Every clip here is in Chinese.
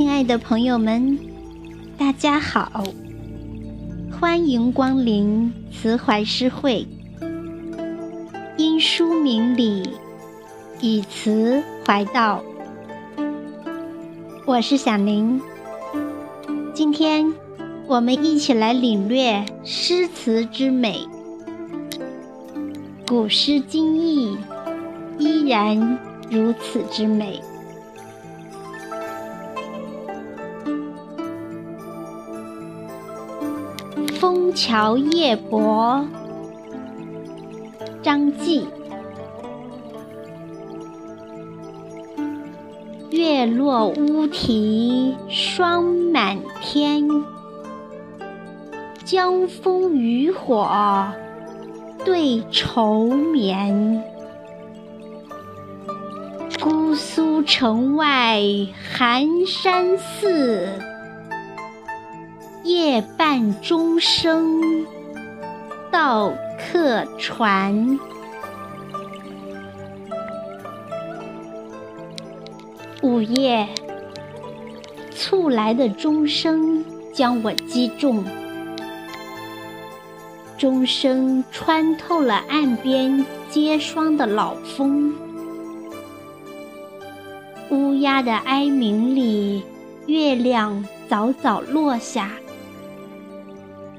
亲爱的朋友们，大家好，欢迎光临慈怀诗会。因书明理，以词怀道。我是小林，今天我们一起来领略诗词之美。古诗今意依然如此之美。枫桥夜泊，张继。月落乌啼霜满天，江枫渔火对愁眠。姑苏城外寒山寺。夜半钟声到客船。午夜，猝来的钟声将我击中，钟声穿透了岸边结霜的老枫，乌鸦的哀鸣里，月亮早早落下。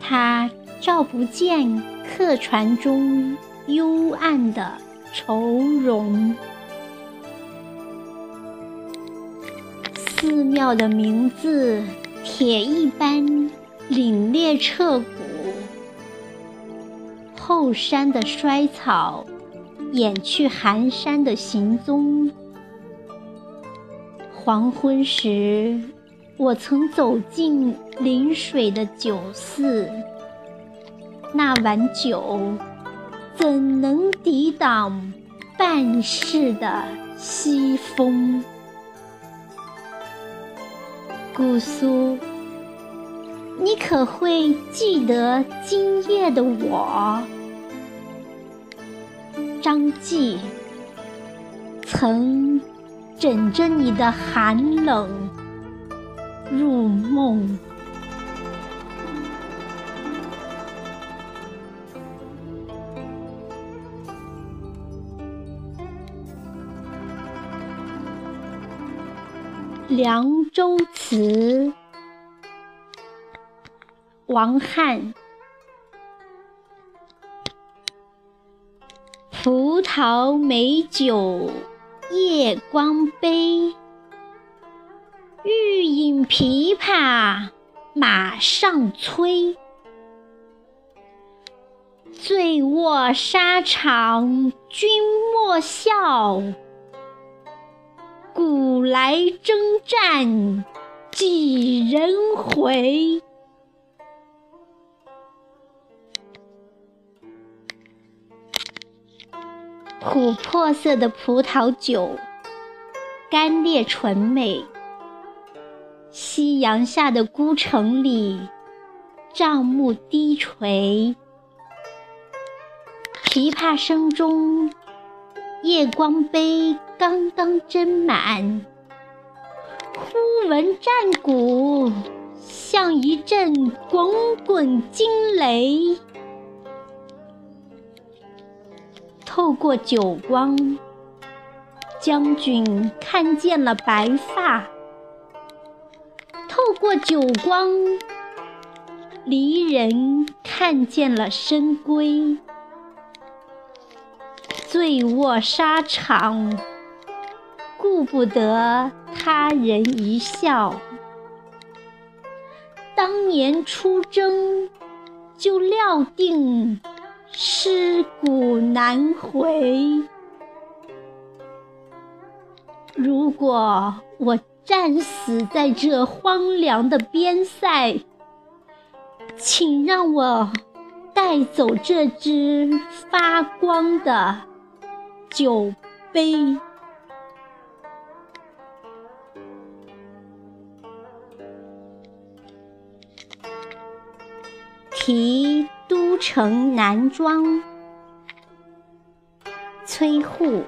它照不见客船中幽暗的愁容。寺庙的名字铁一般凛冽彻骨，后山的衰草掩去寒山的行踪。黄昏时。我曾走进临水的酒肆，那碗酒怎能抵挡半世的西风？姑苏，你可会记得今夜的我？张继曾枕着你的寒冷。入梦，《凉州词》王翰，葡萄美酒夜光杯。欲饮琵琶马上催，醉卧沙场君莫笑。古来征战几人回？琥珀色的葡萄酒，干裂醇美。夕阳下的孤城里，帐幕低垂，琵琶声中，夜光杯刚刚斟满，忽闻战鼓，像一阵滚滚惊雷。透过酒光，将军看见了白发。过酒光，离人看见了深闺。醉卧沙场，顾不得他人一笑。当年出征，就料定尸骨难回。如果我。战死在这荒凉的边塞，请让我带走这只发光的酒杯。题都城南庄，崔护。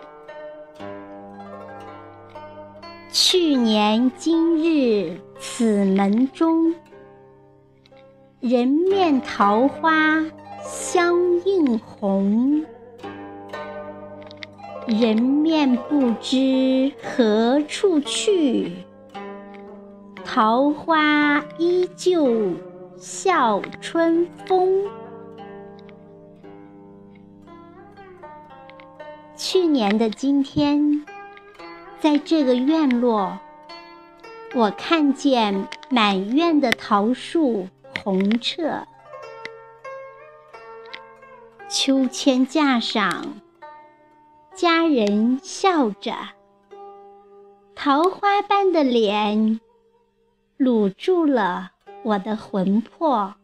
去年今日此门中，人面桃花相映红。人面不知何处去，桃花依旧笑春风。去年的今天，在这个院落，我看见满院的桃树红澈，秋千架上。家人笑着，桃花般的脸掳住了我的魂魄。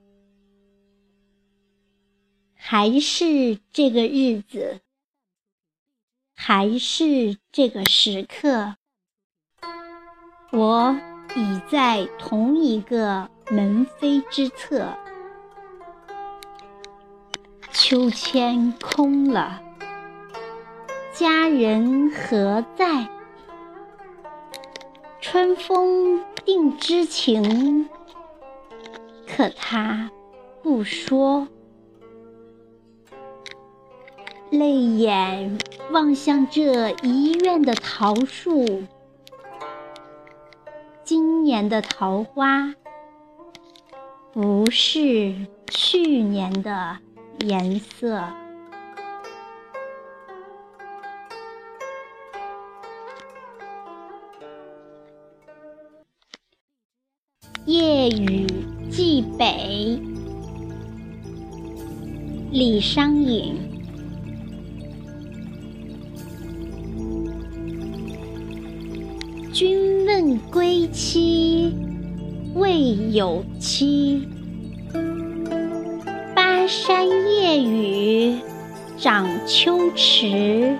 还是这个日子，还是这个时刻，我已在同一个门扉之侧。秋千空了。佳人何在？春风定知情，可他不说。泪眼望向这一院的桃树，今年的桃花不是去年的颜色。夜雨寄北，李商隐。归期未有期，巴山夜雨涨秋池。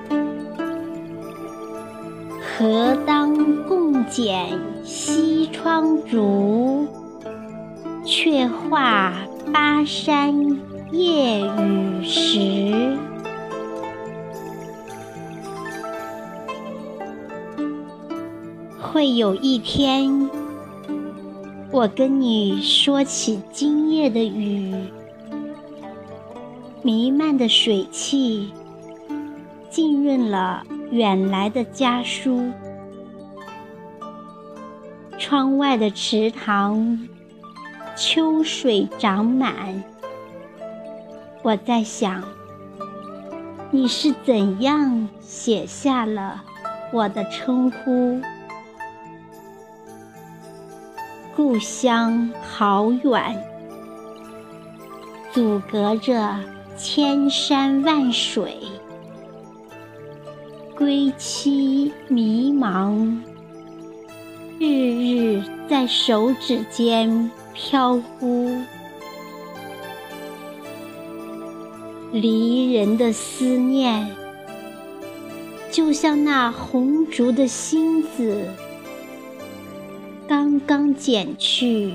何当共剪西窗烛，却话巴山夜雨时。会有一天，我跟你说起今夜的雨，弥漫的水汽，浸润了。远来的家书，窗外的池塘，秋水长满。我在想，你是怎样写下了我的称呼？故乡好远，阻隔着千山万水。归期迷茫，日日在手指间飘忽。离人的思念，就像那红烛的芯子，刚刚剪去，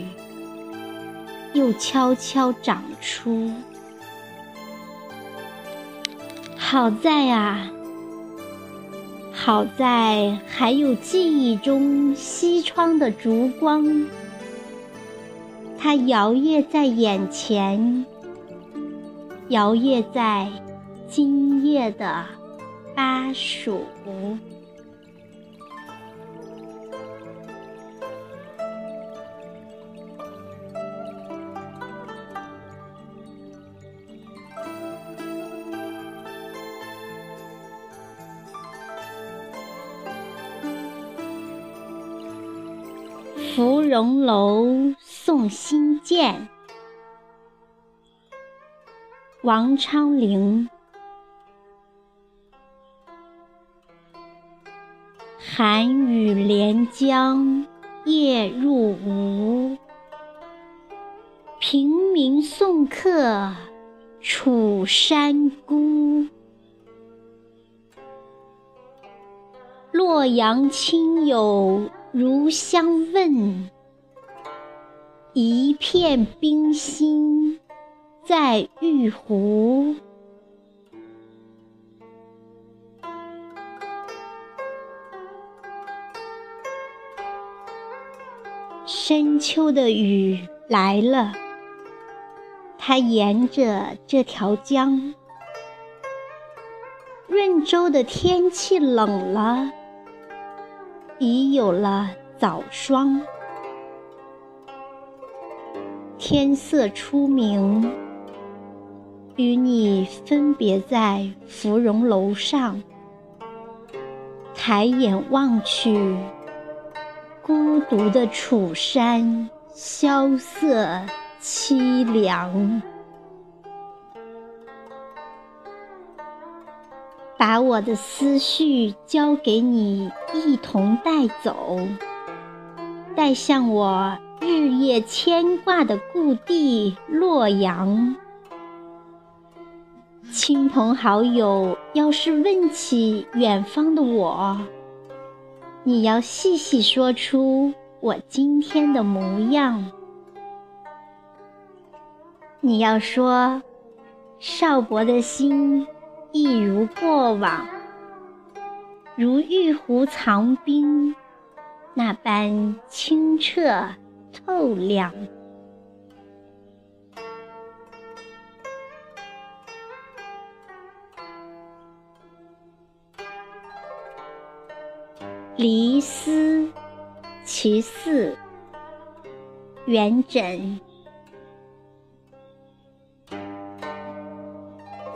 又悄悄长出。好在啊！好在还有记忆中西窗的烛光，它摇曳在眼前，摇曳在今夜的巴蜀。芙蓉楼送辛渐，王昌龄。寒雨连江夜入吴，平明送客楚山孤。洛阳亲友。如相问，一片冰心在玉壶。深秋的雨来了，它沿着这条江。润州的天气冷了，已有了早霜。天色初明，与你分别在芙蓉楼上，抬眼望去，孤独的楚山萧瑟凄凉。把我的思绪交给你，一同带走，带向我日夜牵挂的故地洛阳。亲朋好友要是问起远方的我，你要细细说出我今天的模样。你要说，少伯的心。一如过往，如玉壶藏冰那般清澈透亮。离思其四，元稹。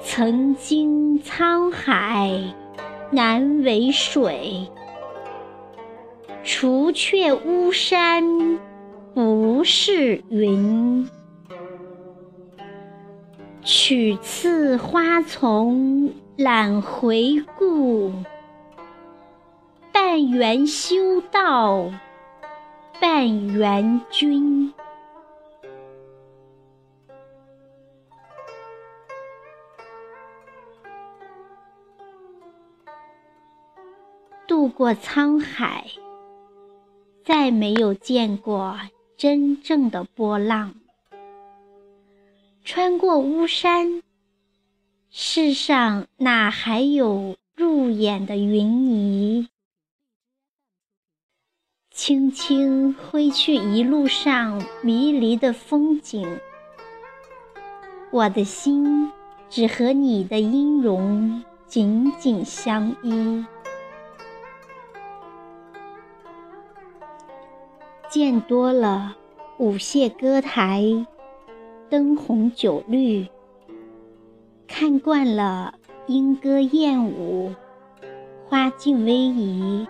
曾经沧海难为水，除却巫山不是云。取次花丛懒回顾，半缘修道半缘君。过沧海，再没有见过真正的波浪；穿过巫山，世上哪还有入眼的云霓？轻轻挥去一路上迷离的风景，我的心只和你的音容紧紧相依。见多了舞榭歌台，灯红酒绿；看惯了莺歌燕舞，花径逶迤。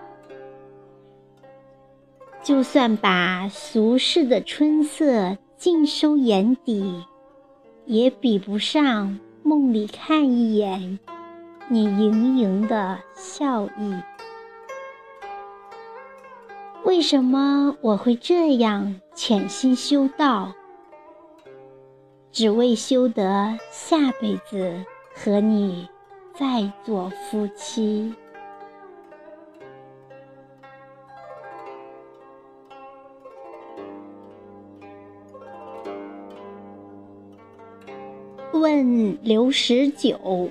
就算把俗世的春色尽收眼底，也比不上梦里看一眼你盈盈的笑意。为什么我会这样潜心修道？只为修得下辈子和你再做夫妻。问刘十九，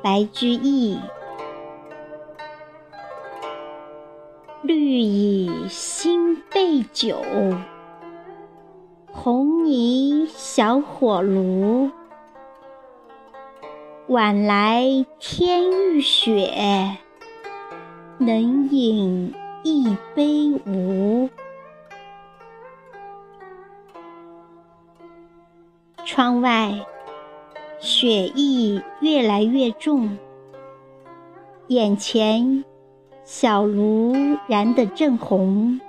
白居易。酒，红泥小火炉。晚来天欲雪，能饮一杯无？窗外雪意越来越重，眼前。小炉燃得正红，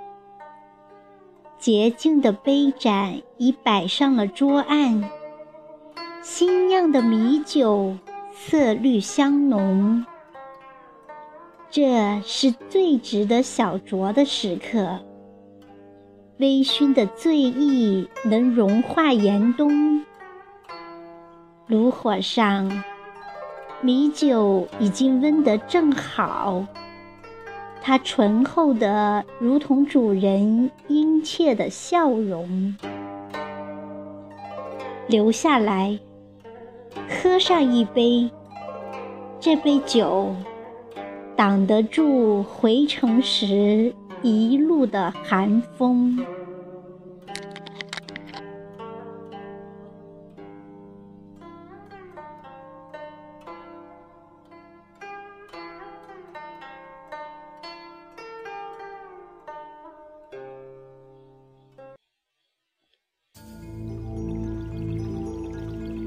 洁净的杯盏已摆上了桌案，新酿的米酒色绿香浓。这是最值得小酌的时刻，微醺的醉意能融化严冬。炉火上，米酒已经温得正好。它醇厚的，如同主人殷切的笑容。留下来，喝上一杯。这杯酒，挡得住回程时一路的寒风。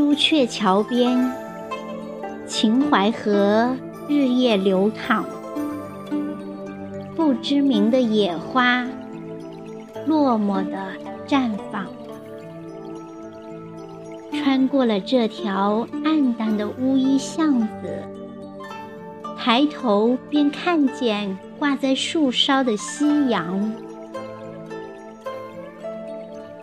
朱雀桥边，秦淮河日夜流淌，不知名的野花落寞地绽放。穿过了这条暗淡的乌衣巷子，抬头便看见挂在树梢的夕阳。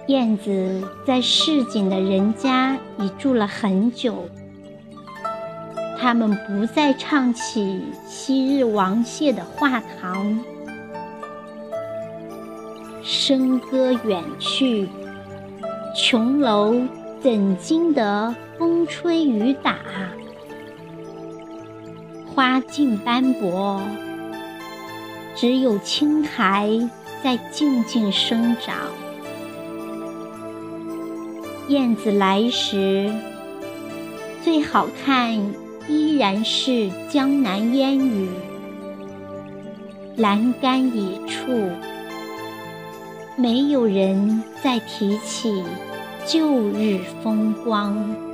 燕子在市井的人家已住了很久，他们不再唱起昔日王谢的画堂，笙歌远去，琼楼怎经得风吹雨打？花径斑驳，只有青苔在静静生长。燕子来时，最好看依然是江南烟雨，栏杆已处，没有人再提起旧日风光。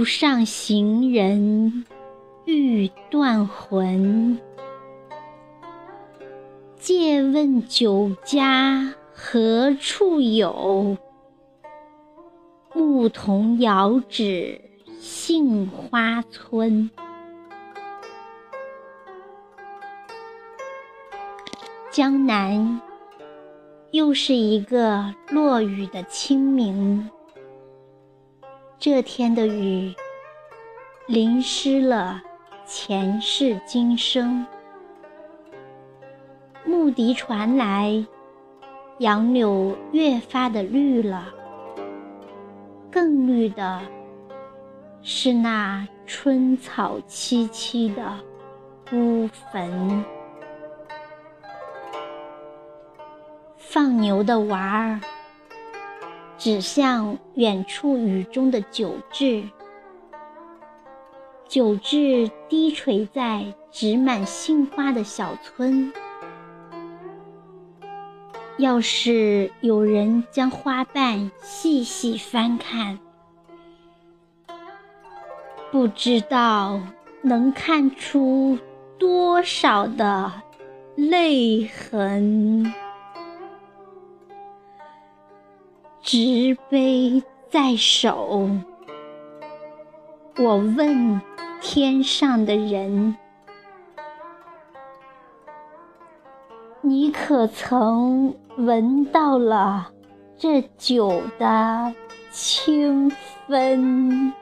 路上行人欲断魂。借问酒家何处有？牧童遥指杏花村。江南，又是一个落雨的清明。这天的雨，淋湿了前世今生。牧笛传来，杨柳越发的绿了。更绿的是那春草萋萋的孤坟。放牛的娃儿指向远处雨中的酒稚，酒稚低垂在植满杏花的小村。要是有人将花瓣细细翻看，不知道能看出多少的泪痕。执杯在手，我问天上的人。你可曾闻到了这酒的清芬？